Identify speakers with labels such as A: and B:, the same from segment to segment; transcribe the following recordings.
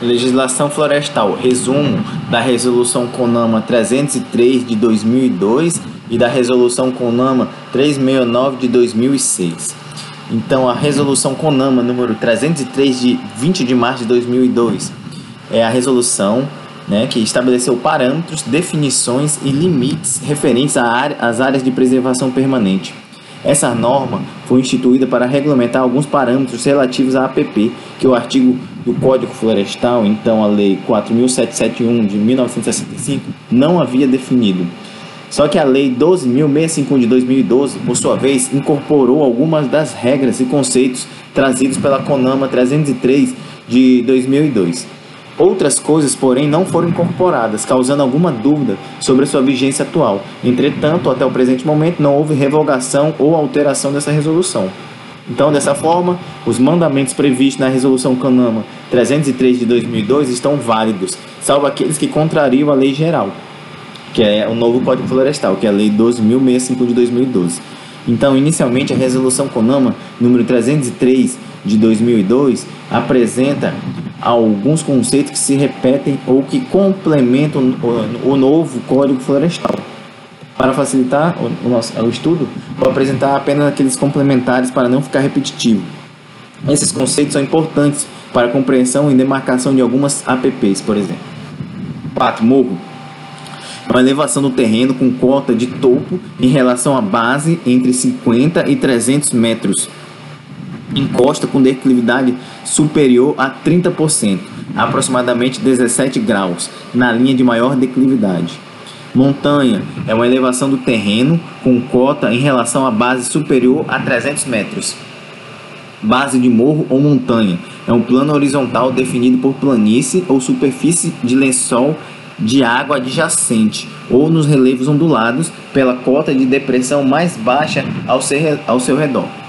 A: Legislação florestal. Resumo da Resolução CONAMA 303 de 2002 e da Resolução CONAMA 369 de 2006. Então, a Resolução CONAMA número 303 de 20 de março de 2002 é a resolução né, que estabeleceu parâmetros, definições e limites referentes às áreas de preservação permanente. Essa norma foi instituída para regulamentar alguns parâmetros relativos à APP, que o artigo do Código Florestal, então a Lei 4771 de 1965, não havia definido. Só que a Lei 12.651 de 2012, por sua vez, incorporou algumas das regras e conceitos trazidos pela CONAMA 303 de 2002. Outras coisas, porém, não foram incorporadas, causando alguma dúvida sobre a sua vigência atual. Entretanto, até o presente momento, não houve revogação ou alteração dessa resolução. Então, dessa forma, os mandamentos previstos na Resolução CONAMA 303 de 2002 estão válidos, salvo aqueles que contrariam a lei geral que é o novo Código Florestal, que é a Lei 12.065 de 2012. Então, inicialmente, a Resolução CONAMA número 303 de 2002 apresenta alguns conceitos que se repetem ou que complementam o, novo Código Florestal. Para facilitar o, nosso, o estudo, vou apresentar apenas aqueles complementares para não ficar repetitivo. Esses conceitos são importantes para a compreensão e demarcação de algumas APPs, por exemplo. 4. Morro uma elevação do terreno com cota de topo em relação à base entre 50 e 300 metros. Encosta com declividade superior a 30%, aproximadamente 17 graus, na linha de maior declividade. Montanha é uma elevação do terreno com cota em relação à base superior a 300 metros. Base de morro ou montanha é um plano horizontal definido por planície ou superfície de lençol de água adjacente ou nos relevos ondulados pela cota de depressão mais baixa ao seu, ao seu redor.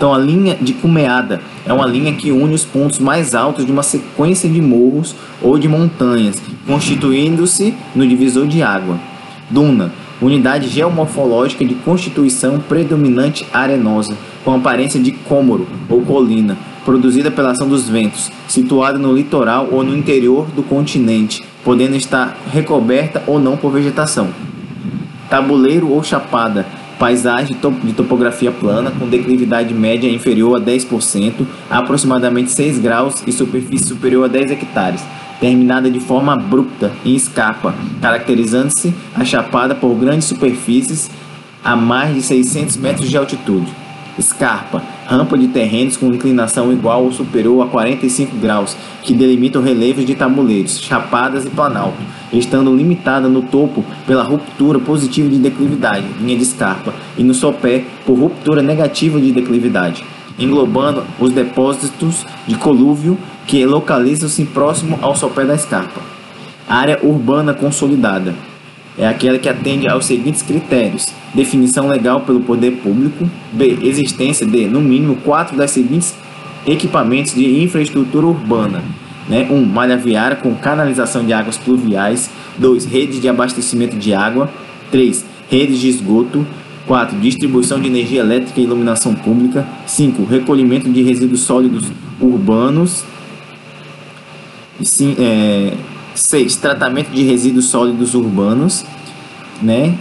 A: Então, a linha de cumeada é uma linha que une os pontos mais altos de uma sequência de morros ou de montanhas, constituindo-se no divisor de água. Duna, unidade geomorfológica de constituição predominante arenosa, com aparência de cômoro ou colina, produzida pela ação dos ventos, situada no litoral ou no interior do continente, podendo estar recoberta ou não por vegetação. Tabuleiro ou chapada, paisagem de topografia plana com declividade média inferior a 10%, aproximadamente 6 graus e superfície superior a 10 hectares, terminada de forma abrupta em escapa, caracterizando-se a chapada por grandes superfícies a mais de 600 metros de altitude. Escarpa, rampa de terrenos com inclinação igual ou superior a 45 graus, que delimitam relevos de tabuleiros, chapadas e planalto, estando limitada no topo pela ruptura positiva de declividade, linha de escarpa, e no sopé por ruptura negativa de declividade, englobando os depósitos de colúvio que localizam-se próximo ao sopé da escarpa. Área urbana consolidada é aquela que atende aos seguintes critérios: definição legal pelo poder público, b. existência de, no mínimo, quatro das seguintes equipamentos de infraestrutura urbana. Né? 1. Um, malha viária com canalização de águas pluviais. 2. Redes de abastecimento de água. 3. Redes de esgoto. 4. Distribuição de energia elétrica e iluminação pública. 5. Recolhimento de resíduos sólidos urbanos. 6. É, tratamento de resíduos sólidos urbanos. Né?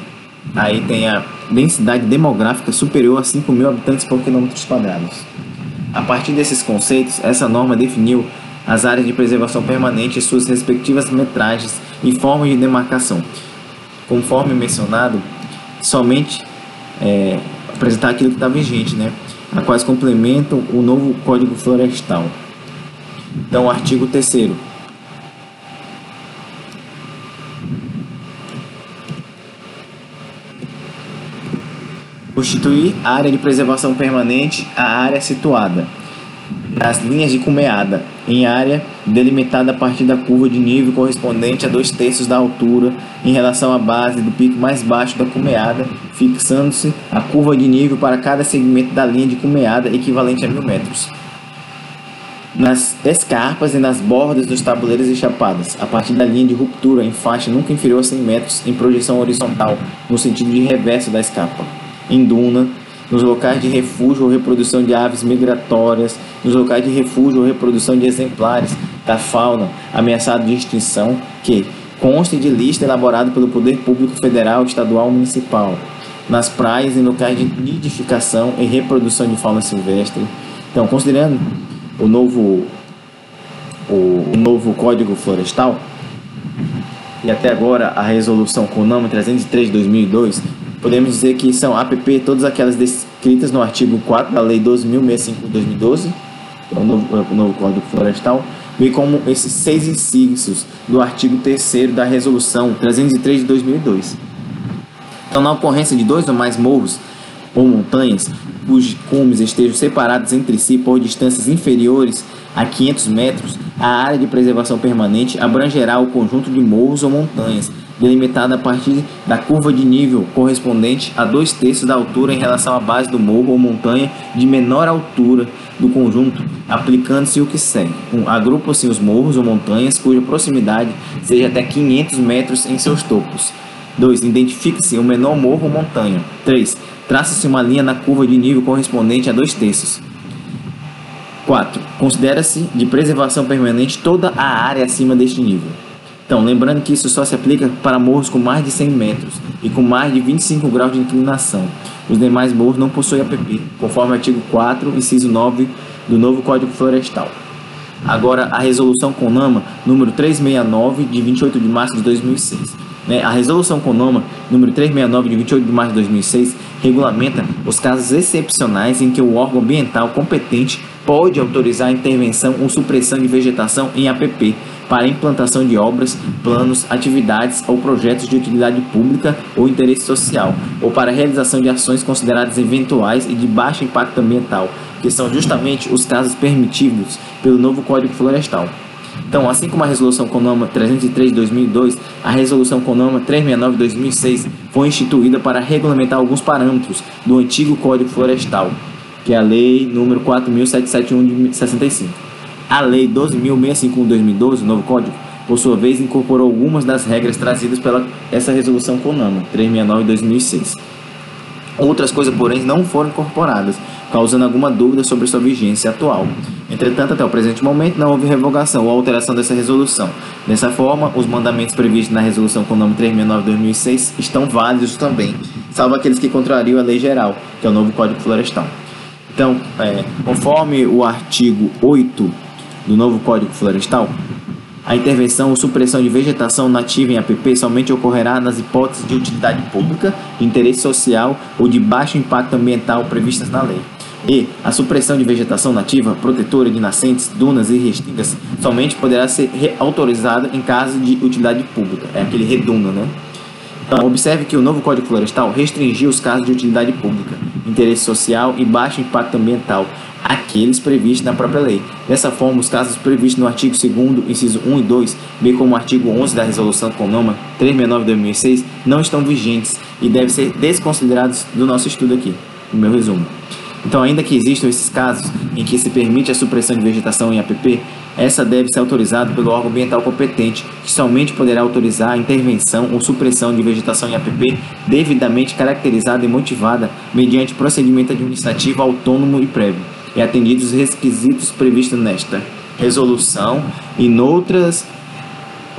A: Aí tem a densidade demográfica superior a 5 mil habitantes por quilômetros quadrados. A partir desses conceitos, essa norma definiu as áreas de preservação permanente e suas respectivas metragens e formas de demarcação. Conforme mencionado, somente é, apresentar aquilo que está vigente, né? a quais complementam o novo Código Florestal. Então, artigo 3 Constituir área de preservação permanente a área situada nas linhas de cumeada, em área delimitada a partir da curva de nível correspondente a dois terços da altura em relação à base do pico mais baixo da cumeada, fixando-se a curva de nível para cada segmento da linha de cumeada equivalente a mil metros. Nas escarpas e nas bordas dos tabuleiros e chapadas, a partir da linha de ruptura em faixa nunca inferior a 100 metros em projeção horizontal, no sentido de reverso da escarpa em duna, nos locais de refúgio ou reprodução de aves migratórias, nos locais de refúgio ou reprodução de exemplares da fauna ameaçada de extinção que conste de lista elaborada pelo Poder Público Federal, Estadual ou Municipal, nas praias e locais de nidificação e reprodução de fauna silvestre. Então, considerando o novo, o, o novo Código Florestal, e até agora a resolução CONAMA 303 de 2002, podemos dizer que são APP todas aquelas descritas no artigo 4 da Lei 12.065 de 2012, o novo, novo Código Florestal, bem como esses seis incisos do artigo 3 da Resolução 303 de 2002. Então, na ocorrência de dois ou mais morros ou montanhas cujos cumes estejam separados entre si por distâncias inferiores a 500 metros, a área de preservação permanente abrangerá o conjunto de morros ou montanhas, delimitada a partir da curva de nível correspondente a dois terços da altura em relação à base do morro ou montanha de menor altura do conjunto, aplicando-se o que segue. 1. Um, Agrupa-se os morros ou montanhas cuja proximidade seja até 500 metros em seus topos. 2. Identifique-se o menor morro ou montanha. 3. Traça-se uma linha na curva de nível correspondente a dois terços. 4. Considera-se de preservação permanente toda a área acima deste nível. Então, lembrando que isso só se aplica para morros com mais de 100 metros e com mais de 25 graus de inclinação. Os demais morros não possuem APP, conforme o artigo 4, inciso 9 do novo Código Florestal. Agora, a resolução CONAMA número 369 de 28 de março de 2006. Né? A resolução CONAMA número 369 de 28 de março de 2006 regulamenta os casos excepcionais em que o órgão ambiental competente pode autorizar a intervenção ou supressão de vegetação em APP para implantação de obras, planos, atividades ou projetos de utilidade pública ou interesse social, ou para realização de ações consideradas eventuais e de baixo impacto ambiental, que são justamente os casos permitidos pelo novo Código Florestal. Então, assim como a Resolução CONAMA 303 de 2002, a Resolução CONAMA 369 de 2006 foi instituída para regulamentar alguns parâmetros do antigo Código Florestal, que é a Lei número 4771 de 65. A Lei 12.651 de 2012, o novo Código, por sua vez, incorporou algumas das regras trazidas pela essa resolução CONAMA 369 de 2006. Outras coisas, porém, não foram incorporadas, causando alguma dúvida sobre sua vigência atual. Entretanto, até o presente momento, não houve revogação ou alteração dessa resolução. Dessa forma, os mandamentos previstos na resolução CONAMA 369 de 2006 estão válidos também, salvo aqueles que contrariam a lei geral, que é o novo Código Florestal. Então, é, conforme o artigo 8 do novo Código Florestal, a intervenção ou supressão de vegetação nativa em APP somente ocorrerá nas hipóteses de utilidade pública, de interesse social ou de baixo impacto ambiental previstas na lei. E a supressão de vegetação nativa, protetora de nascentes, dunas e restingas somente poderá ser autorizada em caso de utilidade pública. É aquele redunda, né? Então, observe que o novo Código Florestal restringiu os casos de utilidade pública, interesse social e baixo impacto ambiental, aqueles previstos na própria lei. Dessa forma, os casos previstos no artigo 2 inciso 1 e 2, bem como o artigo 11 da Resolução CONAMA 369 de 2006, não estão vigentes e devem ser desconsiderados do nosso estudo aqui, no meu resumo. Então, ainda que existam esses casos em que se permite a supressão de vegetação em APP, essa deve ser autorizada pelo órgão ambiental competente, que somente poderá autorizar a intervenção ou supressão de vegetação em APP devidamente caracterizada e motivada mediante procedimento administrativo autônomo e prévio e atendidos os requisitos previstos nesta resolução e noutras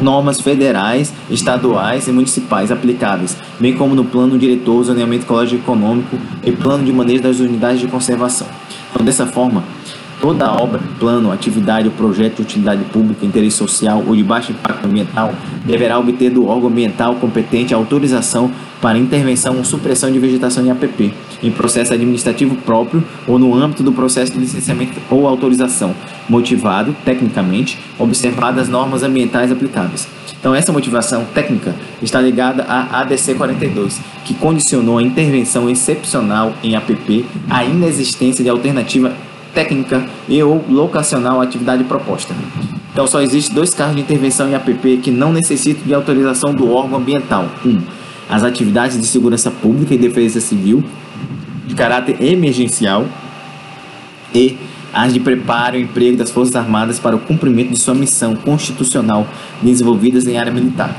A: normas federais, estaduais e municipais aplicáveis, bem como no plano diretor, zoneamento ecológico econômico e plano de manejo das unidades de conservação. Então, dessa forma, Toda obra, plano, atividade ou projeto de utilidade pública, interesse social ou de baixo impacto ambiental deverá obter do órgão ambiental competente autorização para intervenção ou supressão de vegetação em APP, em processo administrativo próprio ou no âmbito do processo de licenciamento ou autorização, motivado, tecnicamente, observadas as normas ambientais aplicáveis. Então, essa motivação técnica está ligada à ADC 42, que condicionou a intervenção excepcional em APP à inexistência de alternativa técnica e ou locacional à atividade proposta. Então, só existe dois casos de intervenção em APP que não necessitam de autorização do órgão ambiental. 1. Um, as atividades de segurança pública e defesa civil de caráter emergencial e as de preparo e emprego das Forças Armadas para o cumprimento de sua missão constitucional desenvolvidas em área militar.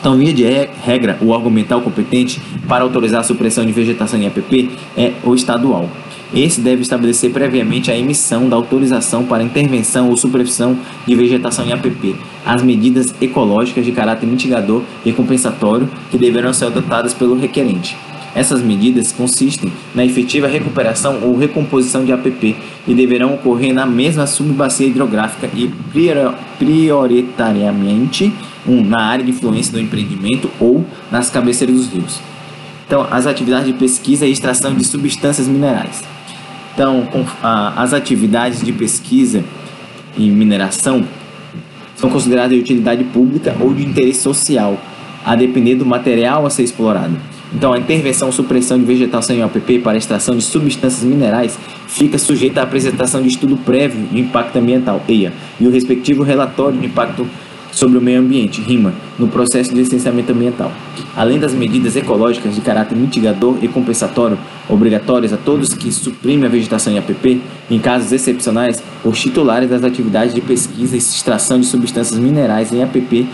A: Então, via de regra, o órgão ambiental competente para autorizar a supressão de vegetação em APP é o estadual. Esse deve estabelecer previamente a emissão da autorização para intervenção ou supressão de vegetação em APP, as medidas ecológicas de caráter mitigador e compensatório que deverão ser adotadas pelo requerente. Essas medidas consistem na efetiva recuperação ou recomposição de APP e deverão ocorrer na mesma subbacia hidrográfica e prioritariamente um, na área de influência do empreendimento ou nas cabeceiras dos rios. Então, as atividades de pesquisa e extração de substâncias minerais. Então, as atividades de pesquisa e mineração são consideradas de utilidade pública ou de interesse social, a depender do material a ser explorado. Então, a intervenção ou supressão de vegetação em OPP para extração de substâncias minerais fica sujeita à apresentação de estudo prévio de impacto ambiental, EIA, e o respectivo relatório de impacto sobre o meio ambiente, RIMA, no processo de licenciamento ambiental. Além das medidas ecológicas de caráter mitigador e compensatório obrigatórias a todos que suprimem a vegetação em APP, em casos excepcionais, os titulares das atividades de pesquisa e extração de substâncias minerais em APP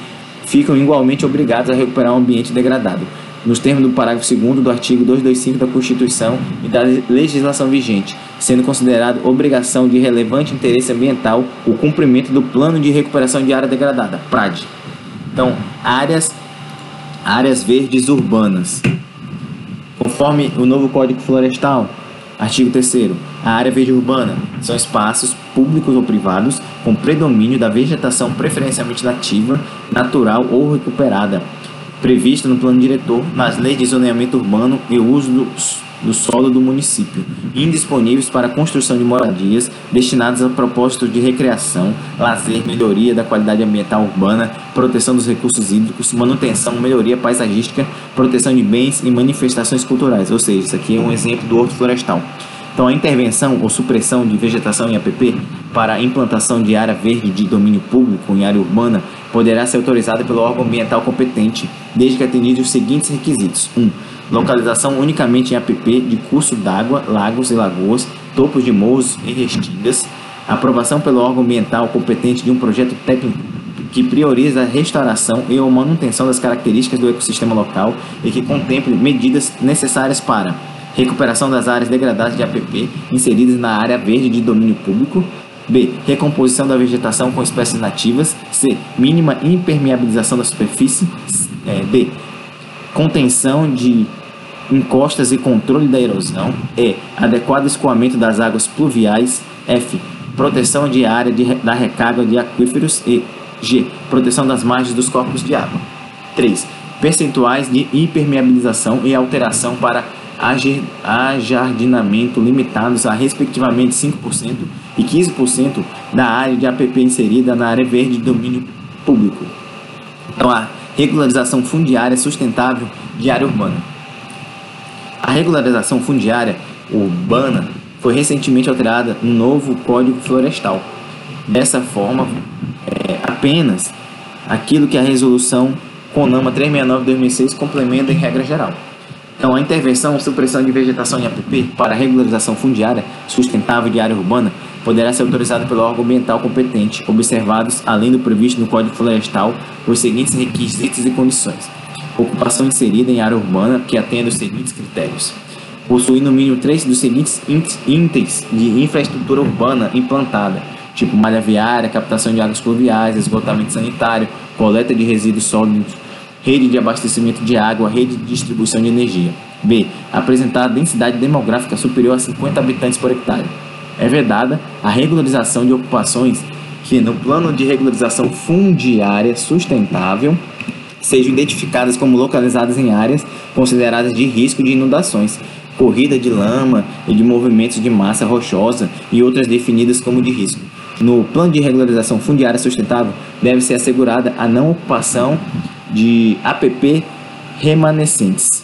A: ficam igualmente obrigados a recuperar o um ambiente degradado, nos termos do parágrafo 2 do artigo 225 da Constituição e da legislação vigente, sendo considerado obrigação de relevante interesse ambiental o cumprimento do Plano de Recuperação de Área Degradada, PRAD. Então, áreas, áreas verdes urbanas. Conforme o novo Código Florestal, artigo 3 a área verde urbana são espaços públicos ou privados com predomínio da vegetação preferencialmente nativa, natural ou recuperada, prevista no plano diretor, nas leis de zoneamento urbano e uso do, do solo do município, indisponíveis para a construção de moradias destinadas a propósitos de recreação, lazer, melhoria da qualidade ambiental urbana, proteção dos recursos hídricos, manutenção, melhoria paisagística, proteção de bens e manifestações culturais. Ou seja, isso aqui é um exemplo do horto florestal. Então, a intervenção ou supressão de vegetação em APP para implantação de área verde de domínio público em área urbana poderá ser autorizada pelo órgão ambiental competente, desde que atendidos os seguintes requisitos: 1. Um, localização unicamente em APP de curso d'água, lagos e lagoas, topos de morros e restingas. Aprovação pelo órgão ambiental competente de um projeto técnico que prioriza a restauração e a manutenção das características do ecossistema local e que contemple medidas necessárias para recuperação das áreas degradadas de APP inseridas na área verde de domínio público, B. Recomposição da vegetação com espécies nativas. C. Mínima impermeabilização da superfície. É, D. Contenção de encostas e controle da erosão. E. Adequado escoamento das águas pluviais. F. Proteção de área de, da recarga de aquíferos. E. G. Proteção das margens dos corpos de água. 3. Percentuais de impermeabilização e alteração para ajardinamento limitados a respectivamente 5% e 15% da área de APP inserida na área verde de domínio público. Então, a regularização fundiária sustentável de área urbana. A regularização fundiária urbana foi recentemente alterada no novo Código Florestal. Dessa forma, é, apenas aquilo que a resolução CONAMA 369-2006 complementa em regra geral. Então, a intervenção supressão de vegetação em APP para regularização fundiária sustentável de área urbana poderá ser autorizada pelo órgão ambiental competente, observados, além do previsto no Código Florestal, os seguintes requisitos e condições. Ocupação inserida em área urbana que atenda os seguintes critérios. Possuir no mínimo três dos seguintes itens de infraestrutura urbana implantada, tipo malha viária, captação de águas pluviais, esgotamento sanitário, coleta de resíduos sólidos rede de abastecimento de água, rede de distribuição de energia. B. Apresentar densidade demográfica superior a 50 habitantes por hectare. É vedada a regularização de ocupações que, no plano de regularização fundiária sustentável, sejam identificadas como localizadas em áreas consideradas de risco de inundações, corrida de lama e de movimentos de massa rochosa e outras definidas como de risco. No plano de regularização fundiária sustentável, deve ser assegurada a não ocupação de app remanescentes.